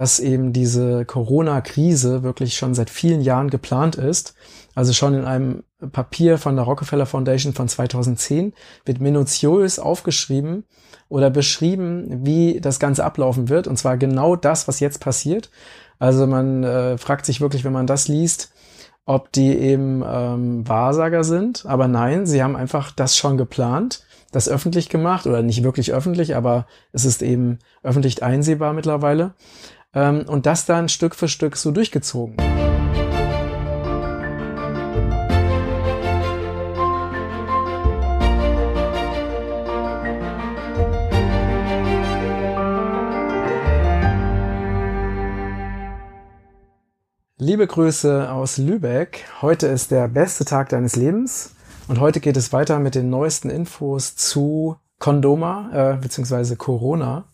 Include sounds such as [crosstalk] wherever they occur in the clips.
dass eben diese Corona-Krise wirklich schon seit vielen Jahren geplant ist. Also schon in einem Papier von der Rockefeller Foundation von 2010 wird minutiös aufgeschrieben oder beschrieben, wie das Ganze ablaufen wird. Und zwar genau das, was jetzt passiert. Also man äh, fragt sich wirklich, wenn man das liest, ob die eben ähm, Wahrsager sind. Aber nein, sie haben einfach das schon geplant, das öffentlich gemacht oder nicht wirklich öffentlich, aber es ist eben öffentlich einsehbar mittlerweile. Ähm, und das dann Stück für Stück so durchgezogen. Liebe Grüße aus Lübeck. Heute ist der beste Tag deines Lebens und heute geht es weiter mit den neuesten Infos zu Kondoma äh, bzw. Corona.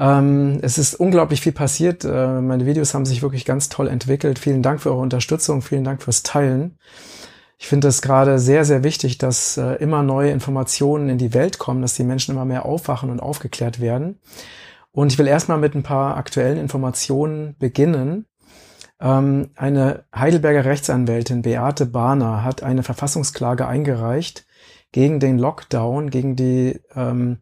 Ähm, es ist unglaublich viel passiert. Äh, meine Videos haben sich wirklich ganz toll entwickelt. Vielen Dank für eure Unterstützung, vielen Dank fürs Teilen. Ich finde es gerade sehr, sehr wichtig, dass äh, immer neue Informationen in die Welt kommen, dass die Menschen immer mehr aufwachen und aufgeklärt werden. Und ich will erstmal mit ein paar aktuellen Informationen beginnen. Ähm, eine Heidelberger Rechtsanwältin, Beate Bahner, hat eine Verfassungsklage eingereicht gegen den Lockdown, gegen die ähm,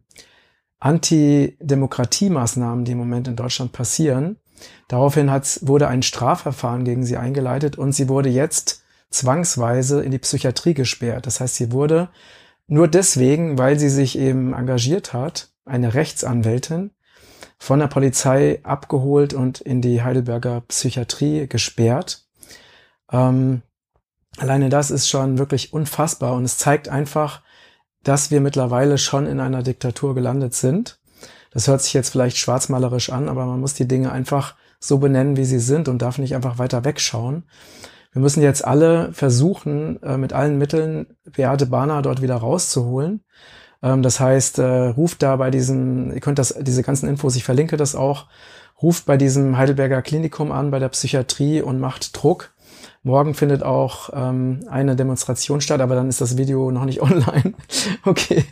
Antidemokratiemaßnahmen, die im Moment in Deutschland passieren. Daraufhin wurde ein Strafverfahren gegen sie eingeleitet und sie wurde jetzt zwangsweise in die Psychiatrie gesperrt. Das heißt, sie wurde nur deswegen, weil sie sich eben engagiert hat, eine Rechtsanwältin, von der Polizei abgeholt und in die Heidelberger Psychiatrie gesperrt. Ähm, alleine das ist schon wirklich unfassbar und es zeigt einfach, dass wir mittlerweile schon in einer Diktatur gelandet sind. Das hört sich jetzt vielleicht schwarzmalerisch an, aber man muss die Dinge einfach so benennen, wie sie sind und darf nicht einfach weiter wegschauen. Wir müssen jetzt alle versuchen, äh, mit allen Mitteln Beate Bahner dort wieder rauszuholen. Ähm, das heißt, äh, ruft da bei diesem, ihr könnt das, diese ganzen Infos, ich verlinke das auch, ruft bei diesem Heidelberger Klinikum an, bei der Psychiatrie und macht Druck. Morgen findet auch ähm, eine Demonstration statt, aber dann ist das Video noch nicht [laughs] online. okay,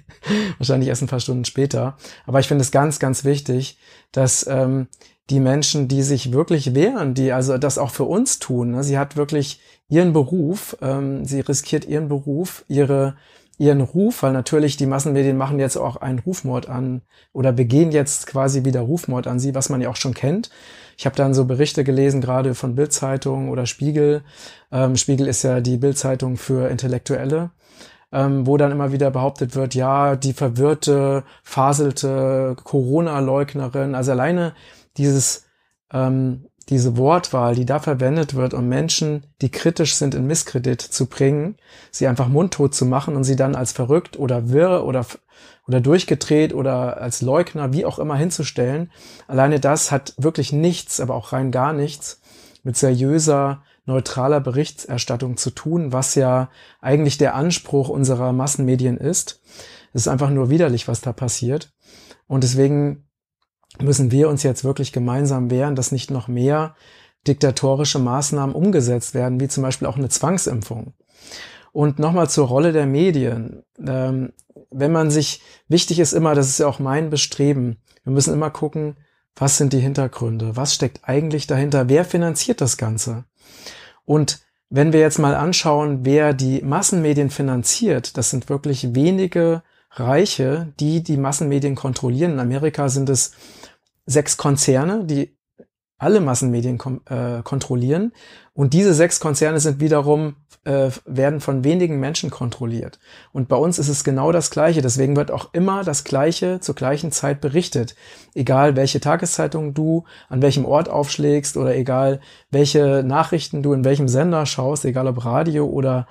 wahrscheinlich erst ein paar Stunden später. Aber ich finde es ganz, ganz wichtig, dass ähm, die Menschen, die sich wirklich wehren, die also das auch für uns tun, ne? sie hat wirklich ihren Beruf, ähm, sie riskiert ihren Beruf, ihre ihren Ruf, weil natürlich die Massenmedien machen jetzt auch einen Rufmord an oder begehen jetzt quasi wieder Rufmord an sie, was man ja auch schon kennt. Ich habe dann so Berichte gelesen, gerade von Bildzeitung oder Spiegel. Ähm, Spiegel ist ja die Bildzeitung für Intellektuelle, ähm, wo dann immer wieder behauptet wird, ja, die verwirrte, faselte Corona-Leugnerin. Also alleine dieses ähm, diese Wortwahl, die da verwendet wird, um Menschen, die kritisch sind, in Misskredit zu bringen, sie einfach mundtot zu machen und sie dann als verrückt oder wirr oder, oder durchgedreht oder als Leugner, wie auch immer hinzustellen. Alleine das hat wirklich nichts, aber auch rein gar nichts mit seriöser, neutraler Berichterstattung zu tun, was ja eigentlich der Anspruch unserer Massenmedien ist. Es ist einfach nur widerlich, was da passiert. Und deswegen müssen wir uns jetzt wirklich gemeinsam wehren, dass nicht noch mehr diktatorische Maßnahmen umgesetzt werden, wie zum Beispiel auch eine Zwangsimpfung. Und nochmal zur Rolle der Medien. Ähm, wenn man sich, wichtig ist immer, das ist ja auch mein Bestreben, wir müssen immer gucken, was sind die Hintergründe? Was steckt eigentlich dahinter? Wer finanziert das Ganze? Und wenn wir jetzt mal anschauen, wer die Massenmedien finanziert, das sind wirklich wenige Reiche, die die Massenmedien kontrollieren. In Amerika sind es sechs Konzerne, die alle Massenmedien äh, kontrollieren. Und diese sechs Konzerne sind wiederum, äh, werden von wenigen Menschen kontrolliert. Und bei uns ist es genau das Gleiche. Deswegen wird auch immer das Gleiche zur gleichen Zeit berichtet. Egal welche Tageszeitung du an welchem Ort aufschlägst oder egal welche Nachrichten du in welchem Sender schaust, egal ob Radio oder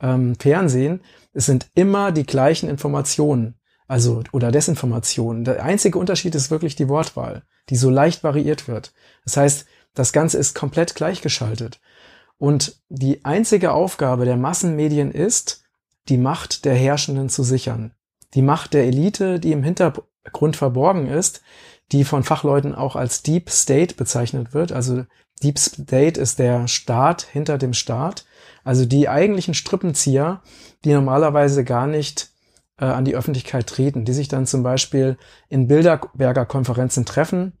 ähm, Fernsehen. Es sind immer die gleichen Informationen. Also, oder Desinformation. Der einzige Unterschied ist wirklich die Wortwahl, die so leicht variiert wird. Das heißt, das Ganze ist komplett gleichgeschaltet. Und die einzige Aufgabe der Massenmedien ist, die Macht der Herrschenden zu sichern. Die Macht der Elite, die im Hintergrund verborgen ist, die von Fachleuten auch als Deep State bezeichnet wird. Also Deep State ist der Staat hinter dem Staat. Also die eigentlichen Strippenzieher, die normalerweise gar nicht äh, an die Öffentlichkeit treten, die sich dann zum Beispiel in Bilderberger Konferenzen treffen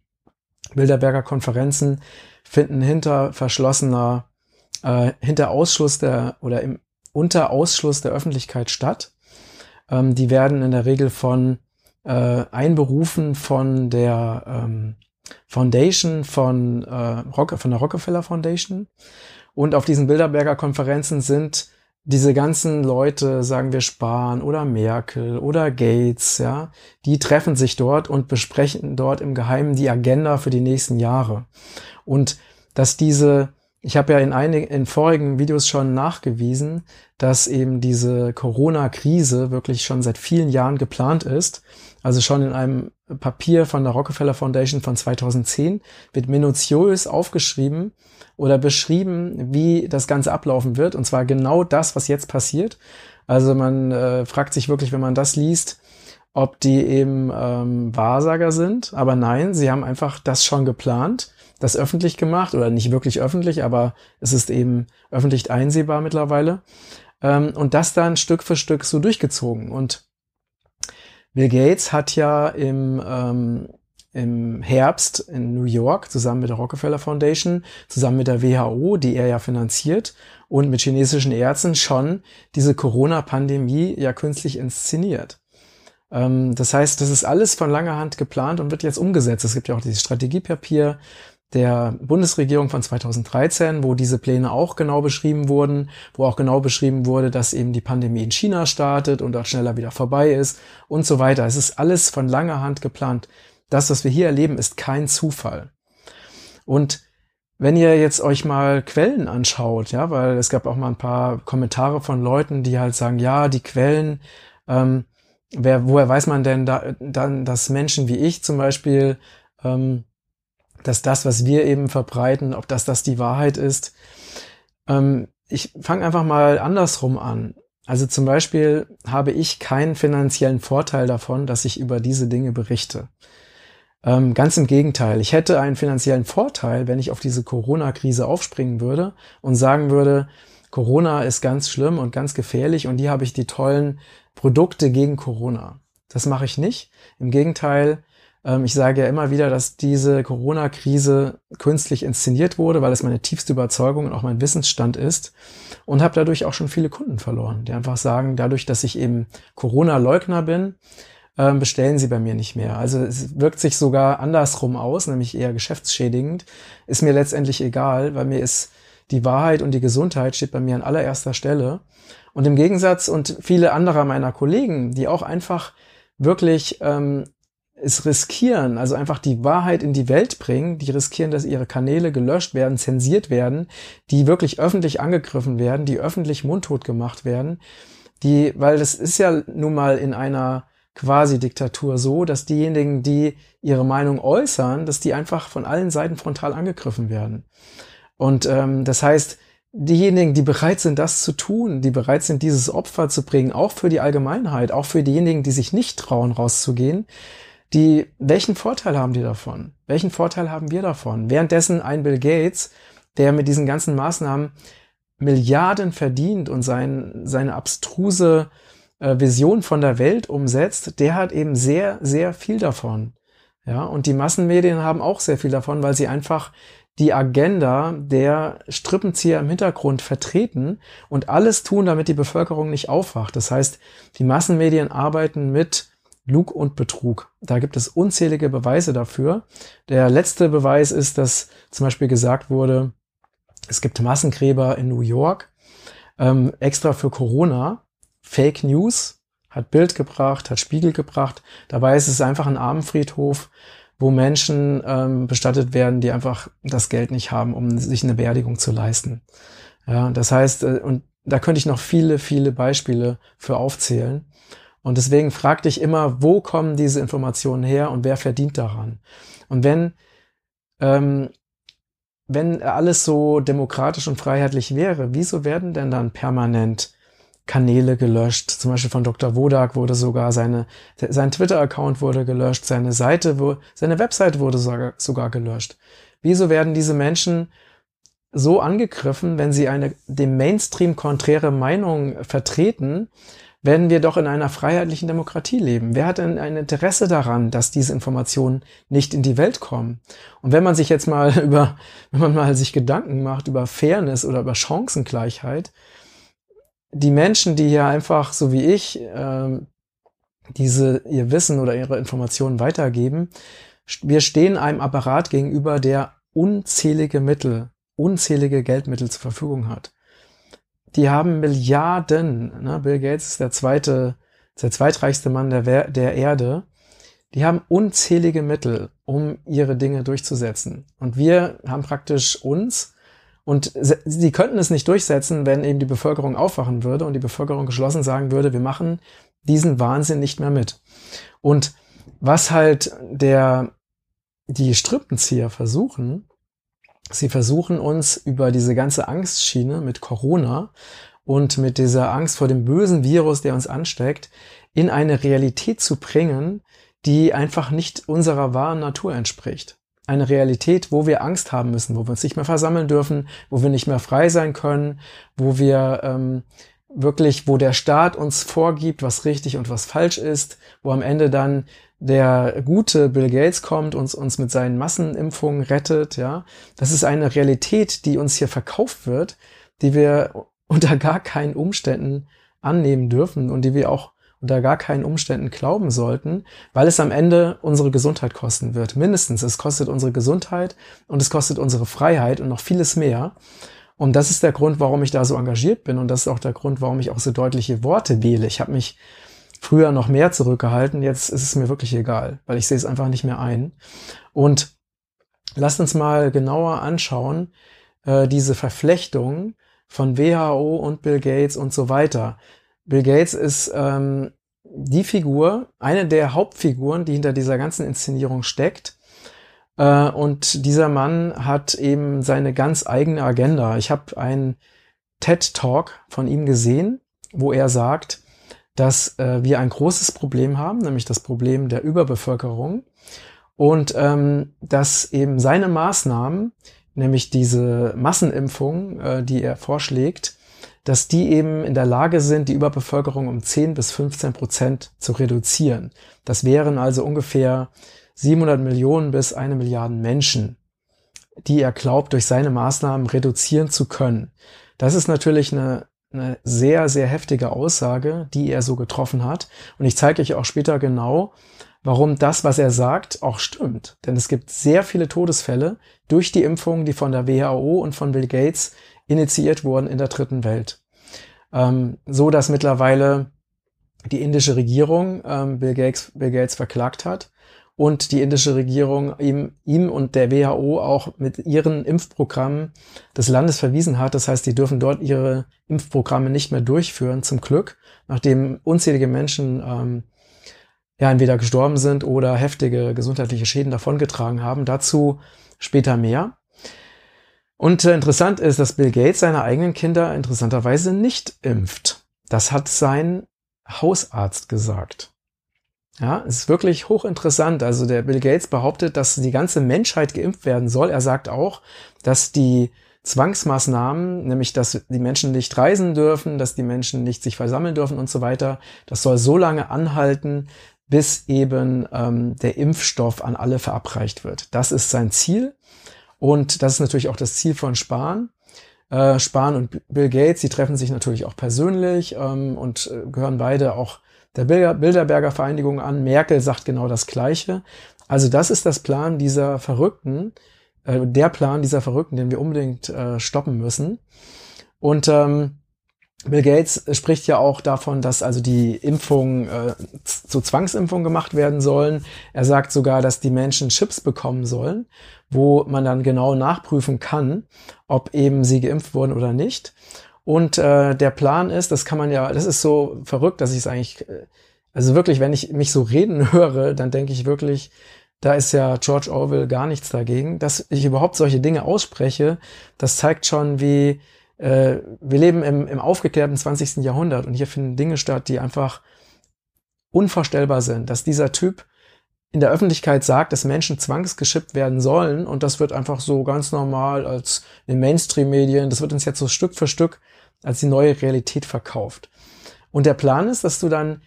Bilderberger Konferenzen finden hinter verschlossener, äh, hinter Ausschluss der oder im unter Ausschluss der Öffentlichkeit statt. Ähm, die werden in der Regel von äh, einberufen von der ähm, Foundation von, äh, Rock, von der Rockefeller Foundation. Und auf diesen Bilderberger Konferenzen sind diese ganzen Leute, sagen wir Spahn oder Merkel oder Gates, ja, die treffen sich dort und besprechen dort im Geheimen die Agenda für die nächsten Jahre. Und dass diese, ich habe ja in einigen, in vorigen Videos schon nachgewiesen, dass eben diese Corona-Krise wirklich schon seit vielen Jahren geplant ist. Also schon in einem Papier von der Rockefeller Foundation von 2010 wird minutiös aufgeschrieben, oder beschrieben, wie das Ganze ablaufen wird. Und zwar genau das, was jetzt passiert. Also man äh, fragt sich wirklich, wenn man das liest, ob die eben ähm, Wahrsager sind. Aber nein, sie haben einfach das schon geplant, das öffentlich gemacht oder nicht wirklich öffentlich, aber es ist eben öffentlich einsehbar mittlerweile. Ähm, und das dann Stück für Stück so durchgezogen. Und Bill Gates hat ja im ähm, im Herbst in New York zusammen mit der Rockefeller Foundation, zusammen mit der WHO, die er ja finanziert, und mit chinesischen Ärzten schon diese Corona-Pandemie ja künstlich inszeniert. Ähm, das heißt, das ist alles von langer Hand geplant und wird jetzt umgesetzt. Es gibt ja auch dieses Strategiepapier der Bundesregierung von 2013, wo diese Pläne auch genau beschrieben wurden, wo auch genau beschrieben wurde, dass eben die Pandemie in China startet und dort schneller wieder vorbei ist und so weiter. Es ist alles von langer Hand geplant das, was wir hier erleben, ist kein Zufall. Und wenn ihr jetzt euch mal Quellen anschaut, ja, weil es gab auch mal ein paar Kommentare von Leuten, die halt sagen, ja, die Quellen, ähm, wer, woher weiß man denn da, dann, dass Menschen wie ich zum Beispiel, ähm, dass das, was wir eben verbreiten, ob das das die Wahrheit ist. Ähm, ich fange einfach mal andersrum an. Also zum Beispiel habe ich keinen finanziellen Vorteil davon, dass ich über diese Dinge berichte. Ähm, ganz im Gegenteil. Ich hätte einen finanziellen Vorteil, wenn ich auf diese Corona-Krise aufspringen würde und sagen würde, Corona ist ganz schlimm und ganz gefährlich und hier habe ich die tollen Produkte gegen Corona. Das mache ich nicht. Im Gegenteil, ich sage ja immer wieder, dass diese Corona-Krise künstlich inszeniert wurde, weil es meine tiefste Überzeugung und auch mein Wissensstand ist und habe dadurch auch schon viele Kunden verloren, die einfach sagen, dadurch, dass ich eben Corona-Leugner bin, ähm, bestellen sie bei mir nicht mehr. Also es wirkt sich sogar andersrum aus, nämlich eher geschäftsschädigend. Ist mir letztendlich egal, weil mir ist die Wahrheit und die Gesundheit steht bei mir an allererster Stelle. Und im Gegensatz und viele anderer meiner Kollegen, die auch einfach wirklich ähm, es riskieren, also einfach die Wahrheit in die Welt bringen, die riskieren, dass ihre Kanäle gelöscht werden, zensiert werden, die wirklich öffentlich angegriffen werden, die öffentlich mundtot gemacht werden, die, weil das ist ja nun mal in einer Quasi-Diktatur so, dass diejenigen, die ihre Meinung äußern, dass die einfach von allen Seiten frontal angegriffen werden. Und ähm, das heißt, diejenigen, die bereit sind, das zu tun, die bereit sind, dieses Opfer zu bringen, auch für die Allgemeinheit, auch für diejenigen, die sich nicht trauen, rauszugehen, die, welchen Vorteil haben die davon? Welchen Vorteil haben wir davon? Währenddessen ein Bill Gates, der mit diesen ganzen Maßnahmen Milliarden verdient und sein, seine abstruse äh, Vision von der Welt umsetzt, der hat eben sehr, sehr viel davon. Ja, und die Massenmedien haben auch sehr viel davon, weil sie einfach die Agenda der Strippenzieher im Hintergrund vertreten und alles tun, damit die Bevölkerung nicht aufwacht. Das heißt, die Massenmedien arbeiten mit Lug und Betrug. Da gibt es unzählige Beweise dafür. Der letzte Beweis ist, dass zum Beispiel gesagt wurde, es gibt Massengräber in New York, ähm, extra für Corona. Fake News, hat Bild gebracht, hat Spiegel gebracht. Dabei ist es einfach ein Armenfriedhof, wo Menschen ähm, bestattet werden, die einfach das Geld nicht haben, um sich eine Beerdigung zu leisten. Ja, das heißt, äh, und da könnte ich noch viele, viele Beispiele für aufzählen. Und deswegen frag dich immer, wo kommen diese Informationen her und wer verdient daran? Und wenn, ähm, wenn alles so demokratisch und freiheitlich wäre, wieso werden denn dann permanent Kanäle gelöscht. Zum Beispiel von Dr. Wodak wurde sogar seine, sein Twitter-Account wurde gelöscht, seine Seite, seine Website wurde sogar, sogar gelöscht. Wieso werden diese Menschen so angegriffen, wenn sie eine dem Mainstream konträre Meinung vertreten, wenn wir doch in einer freiheitlichen Demokratie leben? Wer hat denn ein Interesse daran, dass diese Informationen nicht in die Welt kommen? Und wenn man sich jetzt mal [laughs] über, wenn man mal sich Gedanken macht über Fairness oder über Chancengleichheit, die Menschen, die hier einfach, so wie ich, äh, diese ihr Wissen oder ihre Informationen weitergeben, wir stehen einem Apparat gegenüber, der unzählige Mittel, unzählige Geldmittel zur Verfügung hat die haben Milliarden. Ne? Bill Gates ist der zweite, der zweitreichste Mann der, der Erde. Die haben unzählige Mittel, um ihre Dinge durchzusetzen. Und wir haben praktisch uns und sie könnten es nicht durchsetzen, wenn eben die Bevölkerung aufwachen würde und die Bevölkerung geschlossen sagen würde, wir machen diesen Wahnsinn nicht mehr mit. Und was halt der, die Strippenzieher versuchen, Sie versuchen uns über diese ganze Angstschiene mit Corona und mit dieser Angst vor dem bösen Virus, der uns ansteckt, in eine Realität zu bringen, die einfach nicht unserer wahren Natur entspricht. Eine Realität, wo wir Angst haben müssen, wo wir uns nicht mehr versammeln dürfen, wo wir nicht mehr frei sein können, wo wir ähm, wirklich, wo der Staat uns vorgibt, was richtig und was falsch ist, wo am Ende dann der gute Bill Gates kommt und uns mit seinen Massenimpfungen rettet, ja. Das ist eine Realität, die uns hier verkauft wird, die wir unter gar keinen Umständen annehmen dürfen und die wir auch unter gar keinen Umständen glauben sollten, weil es am Ende unsere Gesundheit kosten wird. Mindestens, es kostet unsere Gesundheit und es kostet unsere Freiheit und noch vieles mehr. Und das ist der Grund, warum ich da so engagiert bin und das ist auch der Grund, warum ich auch so deutliche Worte wähle. Ich habe mich früher noch mehr zurückgehalten, jetzt ist es mir wirklich egal, weil ich sehe es einfach nicht mehr ein. Und lasst uns mal genauer anschauen, äh, diese Verflechtung von WHO und Bill Gates und so weiter. Bill Gates ist ähm, die Figur, eine der Hauptfiguren, die hinter dieser ganzen Inszenierung steckt. Äh, und dieser Mann hat eben seine ganz eigene Agenda. Ich habe einen TED Talk von ihm gesehen, wo er sagt, dass äh, wir ein großes Problem haben, nämlich das Problem der Überbevölkerung und ähm, dass eben seine Maßnahmen, nämlich diese Massenimpfung, äh, die er vorschlägt, dass die eben in der Lage sind, die Überbevölkerung um 10 bis 15 Prozent zu reduzieren. Das wären also ungefähr 700 Millionen bis eine Milliarde Menschen, die er glaubt, durch seine Maßnahmen reduzieren zu können. Das ist natürlich eine eine sehr, sehr heftige Aussage, die er so getroffen hat. Und ich zeige euch auch später genau, warum das, was er sagt, auch stimmt. Denn es gibt sehr viele Todesfälle durch die Impfungen, die von der WHO und von Bill Gates initiiert wurden in der dritten Welt. Ähm, so dass mittlerweile die indische Regierung ähm, Bill, Gates, Bill Gates verklagt hat und die indische Regierung ihm, ihm und der WHO auch mit ihren Impfprogrammen des Landes verwiesen hat. Das heißt, die dürfen dort ihre Impfprogramme nicht mehr durchführen, zum Glück, nachdem unzählige Menschen ähm, ja entweder gestorben sind oder heftige gesundheitliche Schäden davongetragen haben. Dazu später mehr. Und äh, interessant ist, dass Bill Gates seine eigenen Kinder interessanterweise nicht impft. Das hat sein Hausarzt gesagt. Ja, ist wirklich hochinteressant. Also der Bill Gates behauptet, dass die ganze Menschheit geimpft werden soll. Er sagt auch, dass die Zwangsmaßnahmen, nämlich dass die Menschen nicht reisen dürfen, dass die Menschen nicht sich versammeln dürfen und so weiter, das soll so lange anhalten, bis eben ähm, der Impfstoff an alle verabreicht wird. Das ist sein Ziel und das ist natürlich auch das Ziel von Spahn. Äh, Spahn und Bill Gates, die treffen sich natürlich auch persönlich ähm, und äh, gehören beide auch der Bilderberger Vereinigung an. Merkel sagt genau das Gleiche. Also das ist das Plan dieser Verrückten, äh, der Plan dieser Verrückten, den wir unbedingt äh, stoppen müssen. Und ähm, Bill Gates spricht ja auch davon, dass also die Impfungen äh, zu Zwangsimpfungen gemacht werden sollen. Er sagt sogar, dass die Menschen Chips bekommen sollen, wo man dann genau nachprüfen kann, ob eben sie geimpft wurden oder nicht. Und äh, der Plan ist, das kann man ja, das ist so verrückt, dass ich es eigentlich, äh, also wirklich, wenn ich mich so reden [laughs] höre, dann denke ich wirklich, da ist ja George Orwell gar nichts dagegen. Dass ich überhaupt solche Dinge ausspreche, das zeigt schon, wie äh, wir leben im, im aufgeklärten 20. Jahrhundert und hier finden Dinge statt, die einfach unvorstellbar sind. Dass dieser Typ in der Öffentlichkeit sagt, dass Menschen zwangsgeschippt werden sollen und das wird einfach so ganz normal als in Mainstream-Medien, das wird uns jetzt so Stück für Stück als die neue Realität verkauft. Und der Plan ist, dass du dann,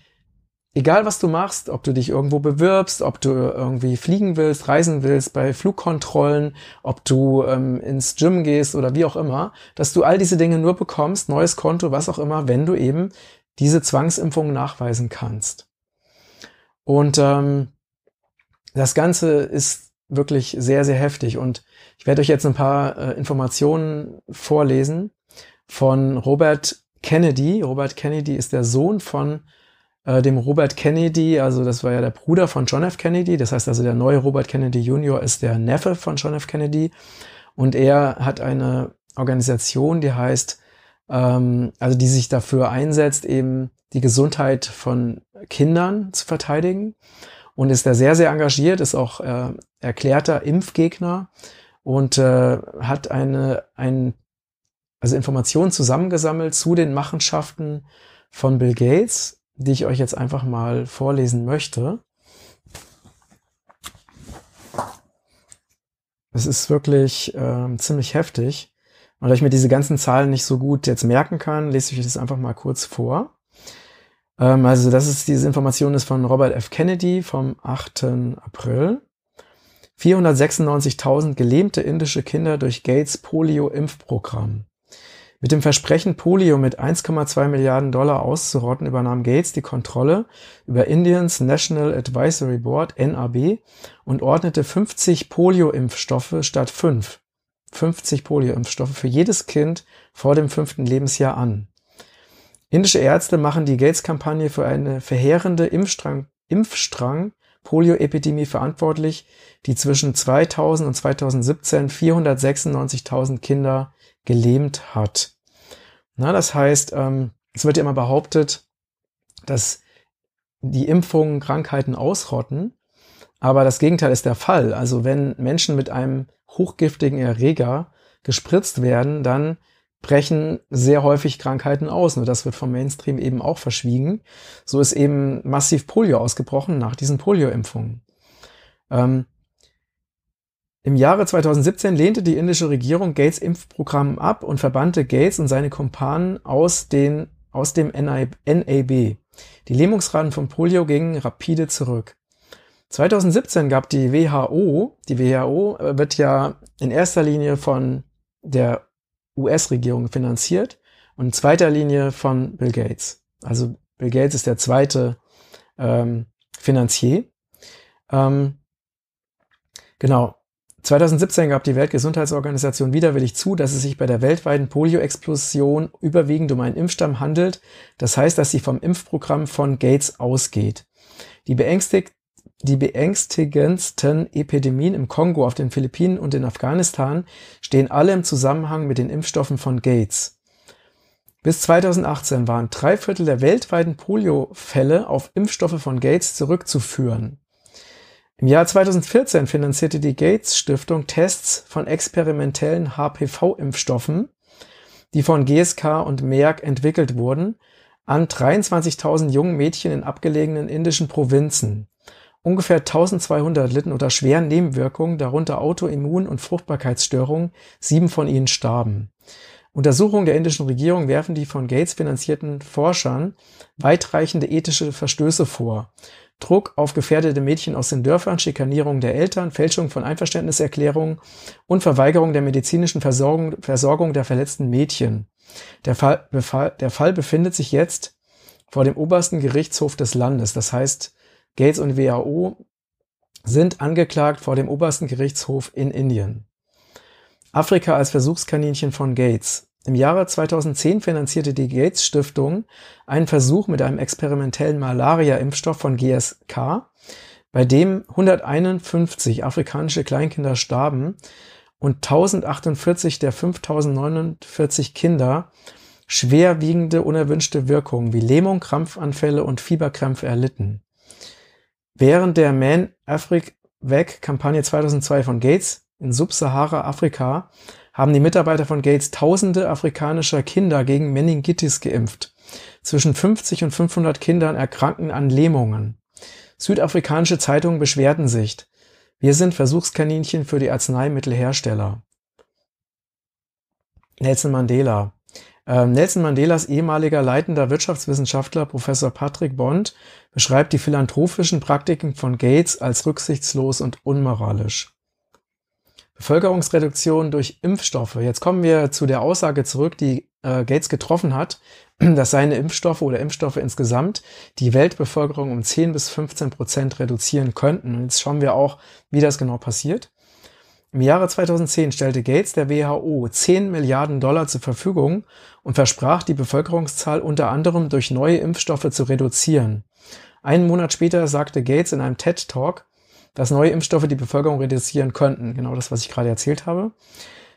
egal was du machst, ob du dich irgendwo bewirbst, ob du irgendwie fliegen willst, reisen willst, bei Flugkontrollen, ob du ähm, ins Gym gehst oder wie auch immer, dass du all diese Dinge nur bekommst, neues Konto, was auch immer, wenn du eben diese Zwangsimpfung nachweisen kannst. Und ähm, das Ganze ist wirklich sehr, sehr heftig. Und ich werde euch jetzt ein paar äh, Informationen vorlesen von Robert Kennedy. Robert Kennedy ist der Sohn von äh, dem Robert Kennedy, also das war ja der Bruder von John F. Kennedy. Das heißt also, der neue Robert Kennedy Jr. ist der Neffe von John F. Kennedy. Und er hat eine Organisation, die heißt, ähm, also die sich dafür einsetzt, eben die Gesundheit von Kindern zu verteidigen und ist da sehr, sehr engagiert, ist auch äh, erklärter Impfgegner und äh, hat eine, ein, also Informationen zusammengesammelt zu den Machenschaften von Bill Gates, die ich euch jetzt einfach mal vorlesen möchte. Es ist wirklich äh, ziemlich heftig. Und da ich mir diese ganzen Zahlen nicht so gut jetzt merken kann, lese ich euch das einfach mal kurz vor. Ähm, also das ist, diese Information ist von Robert F. Kennedy vom 8. April. 496.000 gelähmte indische Kinder durch Gates Polio-Impfprogramm. Mit dem Versprechen, Polio mit 1,2 Milliarden Dollar auszurotten, übernahm Gates die Kontrolle über Indians National Advisory Board, NAB, und ordnete 50 Polio-Impfstoffe statt 5. 50 Polio-Impfstoffe für jedes Kind vor dem fünften Lebensjahr an. Indische Ärzte machen die Gates-Kampagne für eine verheerende Impfstrang, Impfstrang Polioepidemie verantwortlich, die zwischen 2000 und 2017 496.000 Kinder gelähmt hat. Na, das heißt, ähm, es wird ja immer behauptet, dass die Impfungen Krankheiten ausrotten, aber das Gegenteil ist der Fall. Also wenn Menschen mit einem hochgiftigen Erreger gespritzt werden, dann brechen sehr häufig Krankheiten aus. Nur das wird vom Mainstream eben auch verschwiegen. So ist eben massiv Polio ausgebrochen nach diesen Polio-Impfungen. Ähm, Im Jahre 2017 lehnte die indische Regierung Gates Impfprogramm ab und verbannte Gates und seine Kumpanen aus, den, aus dem NAB. Die Lähmungsraten von Polio gingen rapide zurück. 2017 gab die WHO, die WHO wird ja in erster Linie von der US-Regierung finanziert und in zweiter Linie von Bill Gates. Also Bill Gates ist der zweite ähm, Finanzier. Ähm, genau. 2017 gab die Weltgesundheitsorganisation widerwillig zu, dass es sich bei der weltweiten Polio-Explosion überwiegend um einen Impfstamm handelt. Das heißt, dass sie vom Impfprogramm von Gates ausgeht. Die beängstigt, die beängstigendsten Epidemien im Kongo, auf den Philippinen und in Afghanistan stehen alle im Zusammenhang mit den Impfstoffen von Gates. Bis 2018 waren drei Viertel der weltweiten Polio-Fälle auf Impfstoffe von Gates zurückzuführen. Im Jahr 2014 finanzierte die Gates Stiftung Tests von experimentellen HPV-Impfstoffen, die von GSK und Merck entwickelt wurden, an 23.000 jungen Mädchen in abgelegenen indischen Provinzen. Ungefähr 1200 litten unter schweren Nebenwirkungen, darunter Autoimmun- und Fruchtbarkeitsstörungen, sieben von ihnen starben. Untersuchungen der indischen Regierung werfen die von Gates finanzierten Forschern weitreichende ethische Verstöße vor. Druck auf gefährdete Mädchen aus den Dörfern, Schikanierung der Eltern, Fälschung von Einverständniserklärungen und Verweigerung der medizinischen Versorgung, Versorgung der verletzten Mädchen. Der Fall, der Fall befindet sich jetzt vor dem obersten Gerichtshof des Landes. Das heißt, Gates und WHO sind angeklagt vor dem obersten Gerichtshof in Indien. Afrika als Versuchskaninchen von Gates. Im Jahre 2010 finanzierte die Gates Stiftung einen Versuch mit einem experimentellen Malaria-Impfstoff von GSK, bei dem 151 afrikanische Kleinkinder starben und 1048 der 5049 Kinder schwerwiegende unerwünschte Wirkungen wie Lähmung, Krampfanfälle und Fieberkrämpfe erlitten. Während der Man Afric Weg Kampagne 2002 von Gates in Subsahara-Afrika haben die Mitarbeiter von Gates tausende afrikanischer Kinder gegen Meningitis geimpft. Zwischen 50 und 500 Kindern erkranken an Lähmungen. Südafrikanische Zeitungen beschwerten sich. Wir sind Versuchskaninchen für die Arzneimittelhersteller. Nelson Mandela. Ähm, Nelson Mandelas ehemaliger leitender Wirtschaftswissenschaftler Professor Patrick Bond beschreibt die philanthropischen Praktiken von Gates als rücksichtslos und unmoralisch. Bevölkerungsreduktion durch Impfstoffe. Jetzt kommen wir zu der Aussage zurück, die äh, Gates getroffen hat, [clears throat] dass seine Impfstoffe oder Impfstoffe insgesamt die Weltbevölkerung um 10 bis 15 Prozent reduzieren könnten. Und jetzt schauen wir auch, wie das genau passiert. Im Jahre 2010 stellte Gates der WHO 10 Milliarden Dollar zur Verfügung und versprach, die Bevölkerungszahl unter anderem durch neue Impfstoffe zu reduzieren. Einen Monat später sagte Gates in einem TED-Talk, dass neue Impfstoffe die Bevölkerung reduzieren könnten. Genau das, was ich gerade erzählt habe.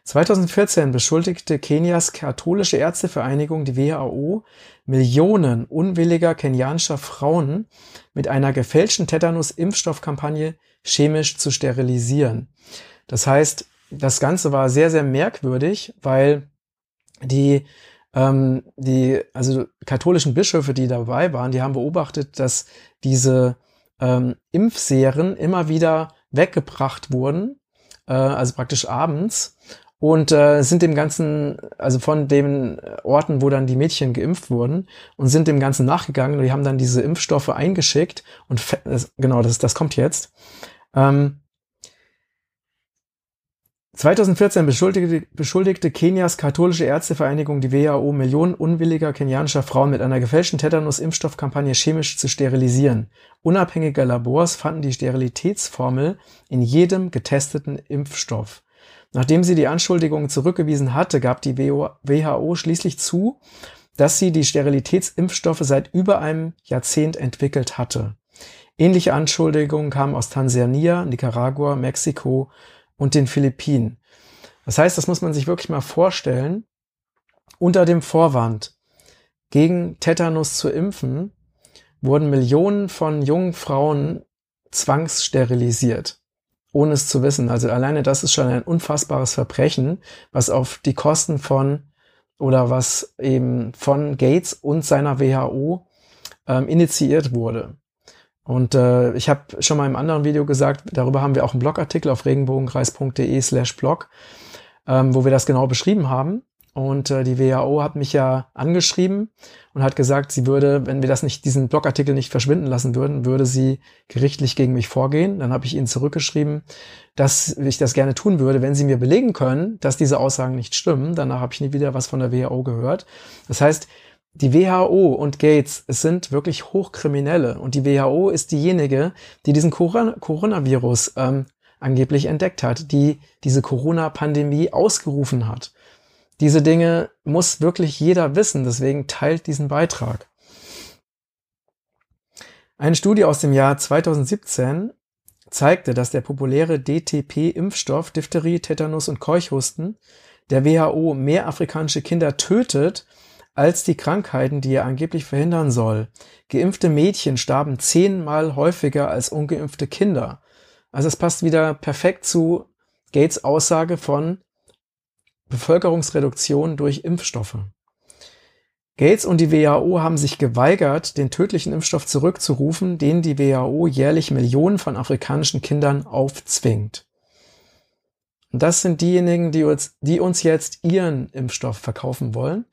2014 beschuldigte Kenias katholische Ärztevereinigung die WHO, Millionen unwilliger kenianischer Frauen mit einer gefälschten Tetanus-Impfstoffkampagne chemisch zu sterilisieren. Das heißt, das Ganze war sehr, sehr merkwürdig, weil die, ähm, die, also katholischen Bischöfe, die dabei waren, die haben beobachtet, dass diese ähm, Impfserien immer wieder weggebracht wurden, äh, also praktisch abends, und äh, sind dem Ganzen, also von den Orten, wo dann die Mädchen geimpft wurden, und sind dem Ganzen nachgegangen. Die haben dann diese Impfstoffe eingeschickt und genau, das, das kommt jetzt. Ähm, 2014 beschuldigte, beschuldigte Kenias katholische Ärztevereinigung die WHO, Millionen unwilliger kenianischer Frauen mit einer gefälschten Tetanus-Impfstoffkampagne chemisch zu sterilisieren. Unabhängige Labors fanden die Sterilitätsformel in jedem getesteten Impfstoff. Nachdem sie die Anschuldigungen zurückgewiesen hatte, gab die WHO schließlich zu, dass sie die Sterilitätsimpfstoffe seit über einem Jahrzehnt entwickelt hatte. Ähnliche Anschuldigungen kamen aus Tansania, Nicaragua, Mexiko und den Philippinen. Das heißt, das muss man sich wirklich mal vorstellen. Unter dem Vorwand, gegen Tetanus zu impfen, wurden Millionen von jungen Frauen zwangssterilisiert, ohne es zu wissen. Also alleine das ist schon ein unfassbares Verbrechen, was auf die Kosten von oder was eben von Gates und seiner WHO ähm, initiiert wurde. Und äh, ich habe schon mal im anderen Video gesagt, darüber haben wir auch einen Blogartikel auf regenbogenkreis.de slash blog, ähm, wo wir das genau beschrieben haben. Und äh, die WHO hat mich ja angeschrieben und hat gesagt, sie würde, wenn wir das nicht, diesen Blogartikel nicht verschwinden lassen würden, würde sie gerichtlich gegen mich vorgehen. Dann habe ich ihnen zurückgeschrieben, dass ich das gerne tun würde, wenn sie mir belegen können, dass diese Aussagen nicht stimmen. Danach habe ich nie wieder was von der WHO gehört. Das heißt, die WHO und Gates es sind wirklich Hochkriminelle und die WHO ist diejenige, die diesen Coronavirus ähm, angeblich entdeckt hat, die diese Corona-Pandemie ausgerufen hat. Diese Dinge muss wirklich jeder wissen, deswegen teilt diesen Beitrag. Eine Studie aus dem Jahr 2017 zeigte, dass der populäre DTP-Impfstoff Diphtherie, Tetanus und Keuchhusten der WHO mehr afrikanische Kinder tötet als die Krankheiten, die er angeblich verhindern soll. Geimpfte Mädchen starben zehnmal häufiger als ungeimpfte Kinder. Also es passt wieder perfekt zu Gates Aussage von Bevölkerungsreduktion durch Impfstoffe. Gates und die WHO haben sich geweigert, den tödlichen Impfstoff zurückzurufen, den die WHO jährlich Millionen von afrikanischen Kindern aufzwingt. Und das sind diejenigen, die uns, die uns jetzt ihren Impfstoff verkaufen wollen.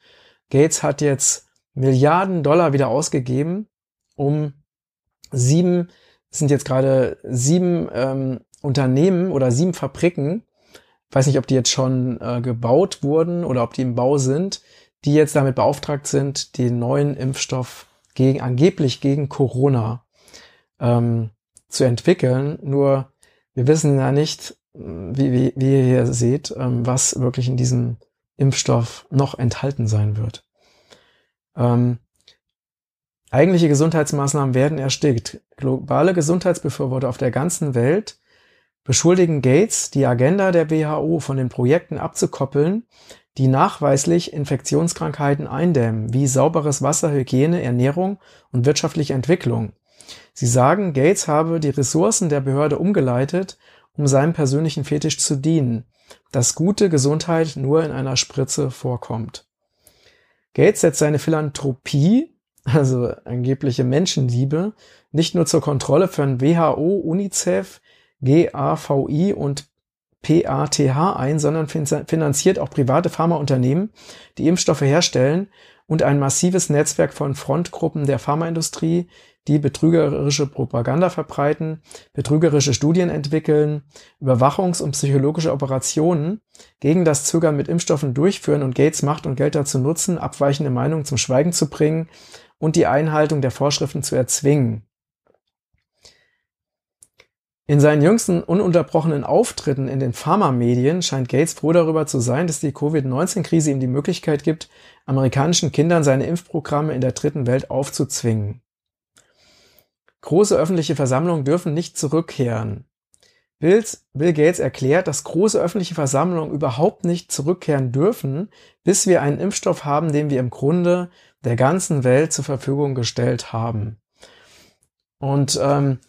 Gates hat jetzt Milliarden Dollar wieder ausgegeben, um sieben, sind jetzt gerade sieben ähm, Unternehmen oder sieben Fabriken, weiß nicht, ob die jetzt schon äh, gebaut wurden oder ob die im Bau sind, die jetzt damit beauftragt sind, den neuen Impfstoff gegen, angeblich gegen Corona ähm, zu entwickeln. Nur wir wissen ja nicht, wie, wie, wie ihr hier seht, ähm, was wirklich in diesem Impfstoff noch enthalten sein wird. Ähm, eigentliche Gesundheitsmaßnahmen werden erstickt. Globale Gesundheitsbefürworter auf der ganzen Welt beschuldigen Gates, die Agenda der WHO von den Projekten abzukoppeln, die nachweislich Infektionskrankheiten eindämmen, wie sauberes Wasser, Hygiene, Ernährung und wirtschaftliche Entwicklung. Sie sagen, Gates habe die Ressourcen der Behörde umgeleitet, um seinem persönlichen Fetisch zu dienen, dass gute Gesundheit nur in einer Spritze vorkommt. Gates setzt seine Philanthropie, also angebliche Menschenliebe, nicht nur zur Kontrolle von WHO, UNICEF, GAVI und PATH ein, sondern finanziert auch private Pharmaunternehmen, die Impfstoffe herstellen und ein massives Netzwerk von Frontgruppen der Pharmaindustrie, die betrügerische Propaganda verbreiten, betrügerische Studien entwickeln, Überwachungs- und psychologische Operationen gegen das Zögern mit Impfstoffen durchführen und Gates Macht und Geld dazu nutzen, abweichende Meinungen zum Schweigen zu bringen und die Einhaltung der Vorschriften zu erzwingen. In seinen jüngsten ununterbrochenen Auftritten in den Pharmamedien scheint Gates froh darüber zu sein, dass die Covid-19-Krise ihm die Möglichkeit gibt, amerikanischen Kindern seine Impfprogramme in der dritten Welt aufzuzwingen. Große öffentliche Versammlungen dürfen nicht zurückkehren. Bill Gates erklärt, dass große öffentliche Versammlungen überhaupt nicht zurückkehren dürfen, bis wir einen Impfstoff haben, den wir im Grunde der ganzen Welt zur Verfügung gestellt haben. Und ähm,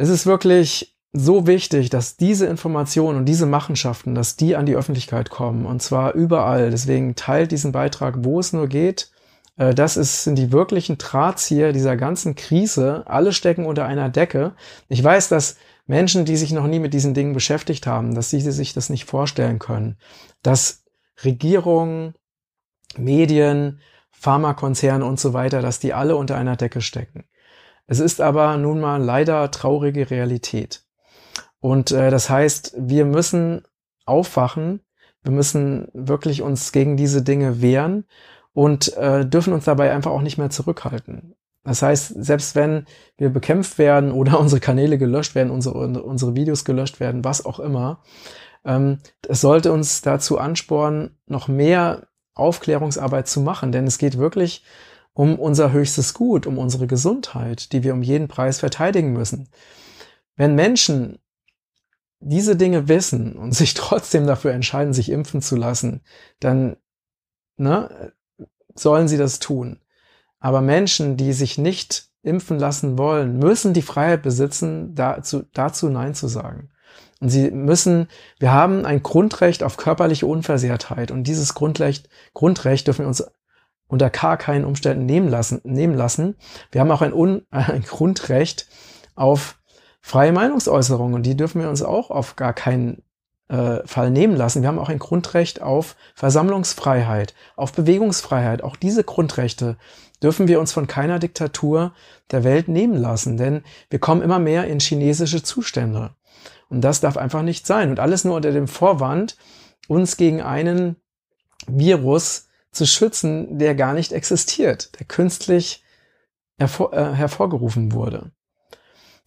es ist wirklich so wichtig, dass diese Informationen und diese Machenschaften, dass die an die Öffentlichkeit kommen und zwar überall. Deswegen teilt diesen Beitrag, wo es nur geht. Äh, das ist, sind die wirklichen Drahtzieher dieser ganzen Krise. Alle stecken unter einer Decke. Ich weiß, dass Menschen, die sich noch nie mit diesen Dingen beschäftigt haben, dass sie sich das nicht vorstellen können, dass Regierungen, Medien, Pharmakonzerne und so weiter, dass die alle unter einer Decke stecken. Es ist aber nun mal leider traurige Realität. Und äh, das heißt, wir müssen aufwachen, wir müssen wirklich uns gegen diese Dinge wehren und äh, dürfen uns dabei einfach auch nicht mehr zurückhalten. Das heißt, selbst wenn wir bekämpft werden [laughs] oder unsere Kanäle gelöscht werden, unsere, unsere Videos gelöscht werden, was auch immer, ähm, es sollte uns dazu anspornen, noch mehr Aufklärungsarbeit zu machen, denn es geht wirklich um unser höchstes Gut, um unsere Gesundheit, die wir um jeden Preis verteidigen müssen. Wenn Menschen diese Dinge wissen und [laughs] sich trotzdem dafür entscheiden, sich impfen zu lassen, dann ne, sollen sie das tun. Aber Menschen, die sich nicht impfen lassen wollen, müssen die Freiheit besitzen, dazu, dazu Nein zu sagen. Und sie müssen, wir haben ein Grundrecht auf körperliche Unversehrtheit und dieses Grundrecht, Grundrecht dürfen wir uns unter gar keinen Umständen nehmen lassen. Nehmen lassen. Wir haben auch ein, Un [laughs] ein Grundrecht auf freie Meinungsäußerung und die dürfen wir uns auch auf gar keinen äh, Fall nehmen lassen. Wir haben auch ein Grundrecht auf Versammlungsfreiheit, auf Bewegungsfreiheit. Auch diese Grundrechte dürfen wir uns von keiner Diktatur der Welt nehmen lassen, denn wir kommen immer mehr in chinesische Zustände. Und das darf einfach nicht sein. Und alles nur unter dem Vorwand, uns gegen einen Virus zu schützen, der gar nicht existiert, der künstlich hervor, äh, hervorgerufen wurde.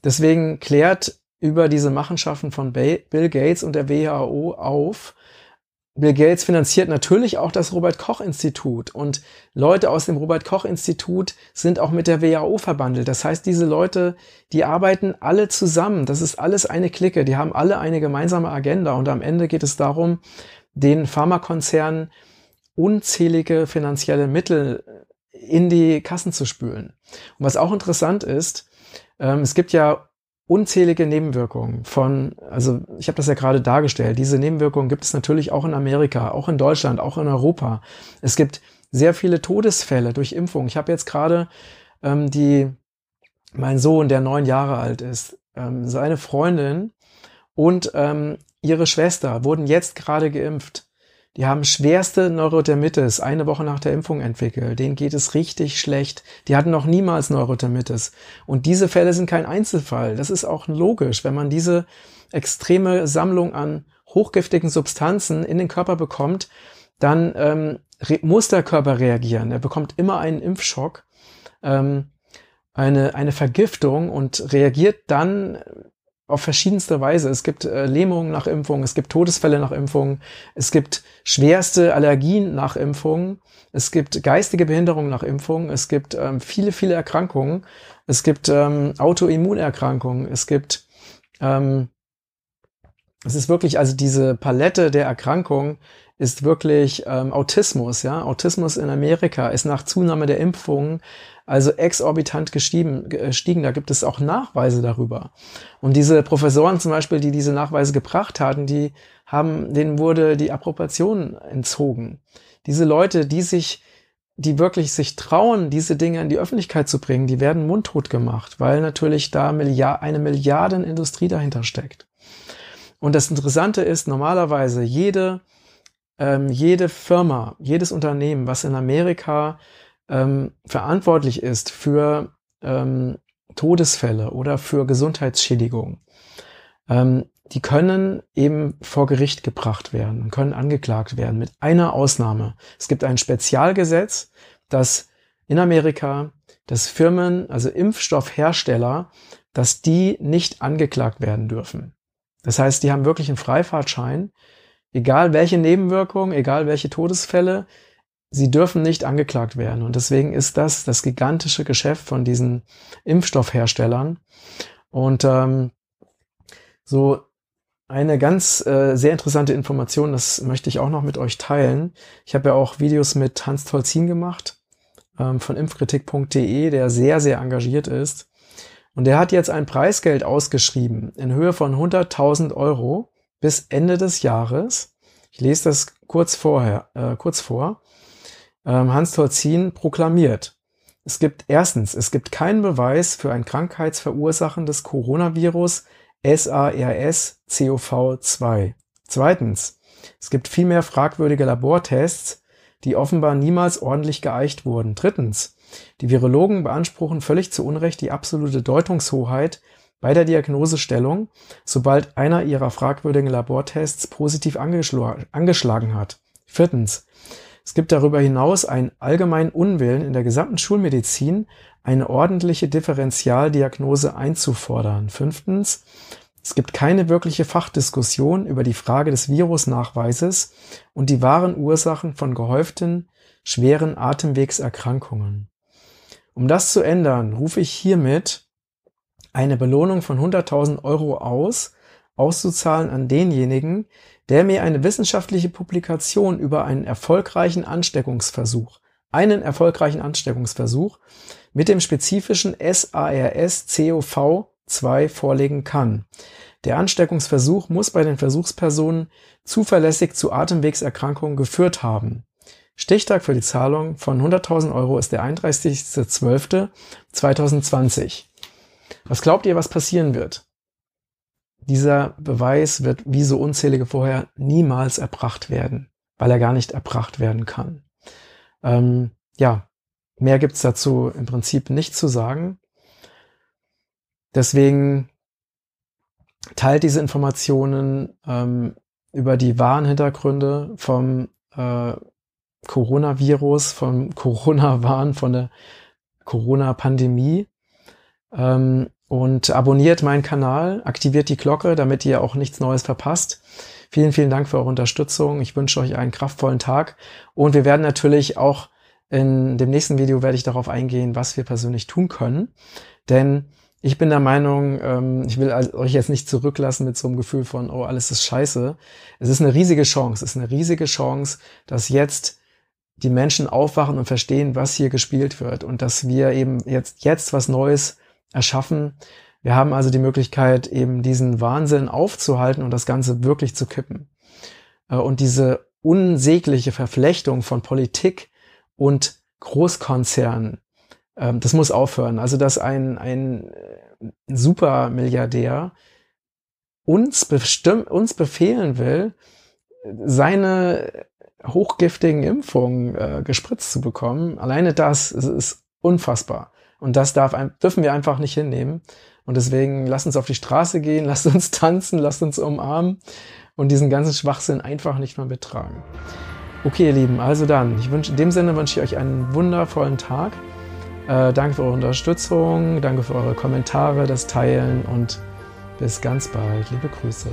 Deswegen klärt über diese Machenschaften von Bill Gates und der WHO auf. Bill Gates finanziert natürlich auch das Robert Koch Institut und Leute aus dem Robert Koch Institut sind auch mit der WHO verbandelt. Das heißt, diese Leute, die arbeiten alle zusammen. Das ist alles eine Clique. Die haben alle eine gemeinsame Agenda und am Ende geht es darum, den Pharmakonzernen unzählige finanzielle Mittel in die Kassen zu spülen. Und was auch interessant ist, ähm, es gibt ja unzählige Nebenwirkungen von, also ich habe das ja gerade dargestellt, diese Nebenwirkungen gibt es natürlich auch in Amerika, auch in Deutschland, auch in Europa. Es gibt sehr viele Todesfälle durch Impfung. Ich habe jetzt gerade ähm, die, mein Sohn, der neun Jahre alt ist, ähm, seine Freundin und ähm, ihre Schwester wurden jetzt gerade geimpft. Die haben schwerste Neurodermitis eine Woche nach der Impfung entwickelt. Denen geht es richtig schlecht. Die hatten noch niemals Neurodermitis. Und diese Fälle sind kein Einzelfall. Das ist auch logisch, wenn man diese extreme Sammlung an hochgiftigen Substanzen in den Körper bekommt, dann ähm, muss der Körper reagieren. Er bekommt immer einen Impfschock, ähm, eine, eine Vergiftung und reagiert dann auf verschiedenste Weise. Es gibt äh, Lähmungen nach Impfung, es gibt Todesfälle nach Impfung, es gibt schwerste Allergien nach Impfung, es gibt geistige Behinderungen nach Impfung, es gibt ähm, viele, viele Erkrankungen, es gibt ähm, Autoimmunerkrankungen, es gibt, ähm, es ist wirklich, also diese Palette der Erkrankungen ist wirklich ähm, Autismus, ja. Autismus in Amerika ist nach Zunahme der Impfungen also exorbitant gestiegen, gestiegen. Da gibt es auch Nachweise darüber. Und diese Professoren zum Beispiel, die diese Nachweise gebracht hatten, die haben, denen wurde die Approbation entzogen. Diese Leute, die sich, die wirklich sich trauen, diese Dinge in die Öffentlichkeit zu bringen, die werden mundtot gemacht, weil natürlich da Milliard, eine Milliardenindustrie dahinter steckt. Und das Interessante ist, normalerweise jede, ähm, jede Firma, jedes Unternehmen, was in Amerika ähm, verantwortlich ist für ähm, Todesfälle oder für Gesundheitsschädigung, ähm, die können eben vor Gericht gebracht werden und können angeklagt werden, mit einer Ausnahme. Es gibt ein Spezialgesetz, das in Amerika, dass Firmen, also Impfstoffhersteller, dass die nicht angeklagt werden dürfen. Das heißt, die haben wirklich einen Freifahrtschein, egal welche Nebenwirkungen, egal welche Todesfälle, sie dürfen nicht angeklagt werden. Und deswegen ist das das gigantische Geschäft von diesen Impfstoffherstellern. Und ähm, so eine ganz äh, sehr interessante Information, das möchte ich auch noch mit euch teilen. Ich habe ja auch Videos mit Hans Tolzin gemacht ähm, von impfkritik.de, der sehr, sehr engagiert ist. Und der hat jetzt ein Preisgeld ausgeschrieben in Höhe von 100.000 Euro bis Ende des Jahres. Ich lese das kurz vorher, äh, kurz vor. Ähm, Hans Tolzin proklamiert. Es gibt erstens, es gibt keinen Beweis für ein krankheitsverursachendes Coronavirus SARS-CoV-2. Zweitens, es gibt vielmehr fragwürdige Labortests, die offenbar niemals ordentlich geeicht wurden. Drittens, die Virologen beanspruchen völlig zu Unrecht die absolute Deutungshoheit bei der Diagnosestellung, sobald einer ihrer fragwürdigen Labortests positiv angeschlagen hat. Viertens, es gibt darüber hinaus einen allgemeinen Unwillen in der gesamten Schulmedizin, eine ordentliche Differentialdiagnose einzufordern. Fünftens, es gibt keine wirkliche Fachdiskussion über die Frage des Virusnachweises und die wahren Ursachen von gehäuften schweren Atemwegserkrankungen. Um das zu ändern, rufe ich hiermit eine Belohnung von 100.000 Euro aus, auszuzahlen an denjenigen, der mir eine wissenschaftliche Publikation über einen erfolgreichen Ansteckungsversuch, einen erfolgreichen Ansteckungsversuch mit dem spezifischen SARS-CoV-2 vorlegen kann. Der Ansteckungsversuch muss bei den Versuchspersonen zuverlässig zu Atemwegserkrankungen geführt haben. Stichtag für die Zahlung von 100.000 Euro ist der 31.12.2020. Was glaubt ihr, was passieren wird? Dieser Beweis wird wie so unzählige vorher niemals erbracht werden, weil er gar nicht erbracht werden kann. Ähm, ja, mehr gibt's dazu im Prinzip nicht zu sagen. Deswegen teilt diese Informationen ähm, über die wahren Hintergründe vom äh, Coronavirus, vom Corona-Wahn, von der Corona-Pandemie. Ähm, und abonniert meinen Kanal, aktiviert die Glocke, damit ihr auch nichts Neues verpasst. Vielen, vielen Dank für eure Unterstützung. Ich wünsche euch einen kraftvollen Tag und wir werden natürlich auch in dem nächsten Video werde ich darauf eingehen, was wir persönlich tun können. Denn ich bin der Meinung, ähm, ich will euch jetzt nicht zurücklassen mit so einem Gefühl von, oh, alles ist scheiße. Es ist eine riesige Chance. Es ist eine riesige Chance, dass jetzt die Menschen aufwachen und verstehen, was hier gespielt wird und dass wir eben jetzt, jetzt was Neues erschaffen. Wir haben also die Möglichkeit, eben diesen Wahnsinn aufzuhalten und das Ganze wirklich zu kippen. Äh, und diese unsägliche Verflechtung von Politik und Großkonzernen, ähm, das muss aufhören. Also, dass ein, ein Supermilliardär uns, bestimmt, uns befehlen will, seine hochgiftigen Impfungen äh, gespritzt zu bekommen, alleine das ist unfassbar. Und das darf, dürfen wir einfach nicht hinnehmen. Und deswegen lasst uns auf die Straße gehen, [laughs] lasst uns tanzen, lasst uns umarmen und diesen ganzen Schwachsinn einfach nicht mehr mittragen. Okay, ihr Lieben, also dann, ich wünsche, in dem Sinne wünsche ich euch einen wundervollen Tag. Äh, danke für eure Unterstützung, danke für eure Kommentare, das Teilen und bis ganz bald. Liebe Grüße.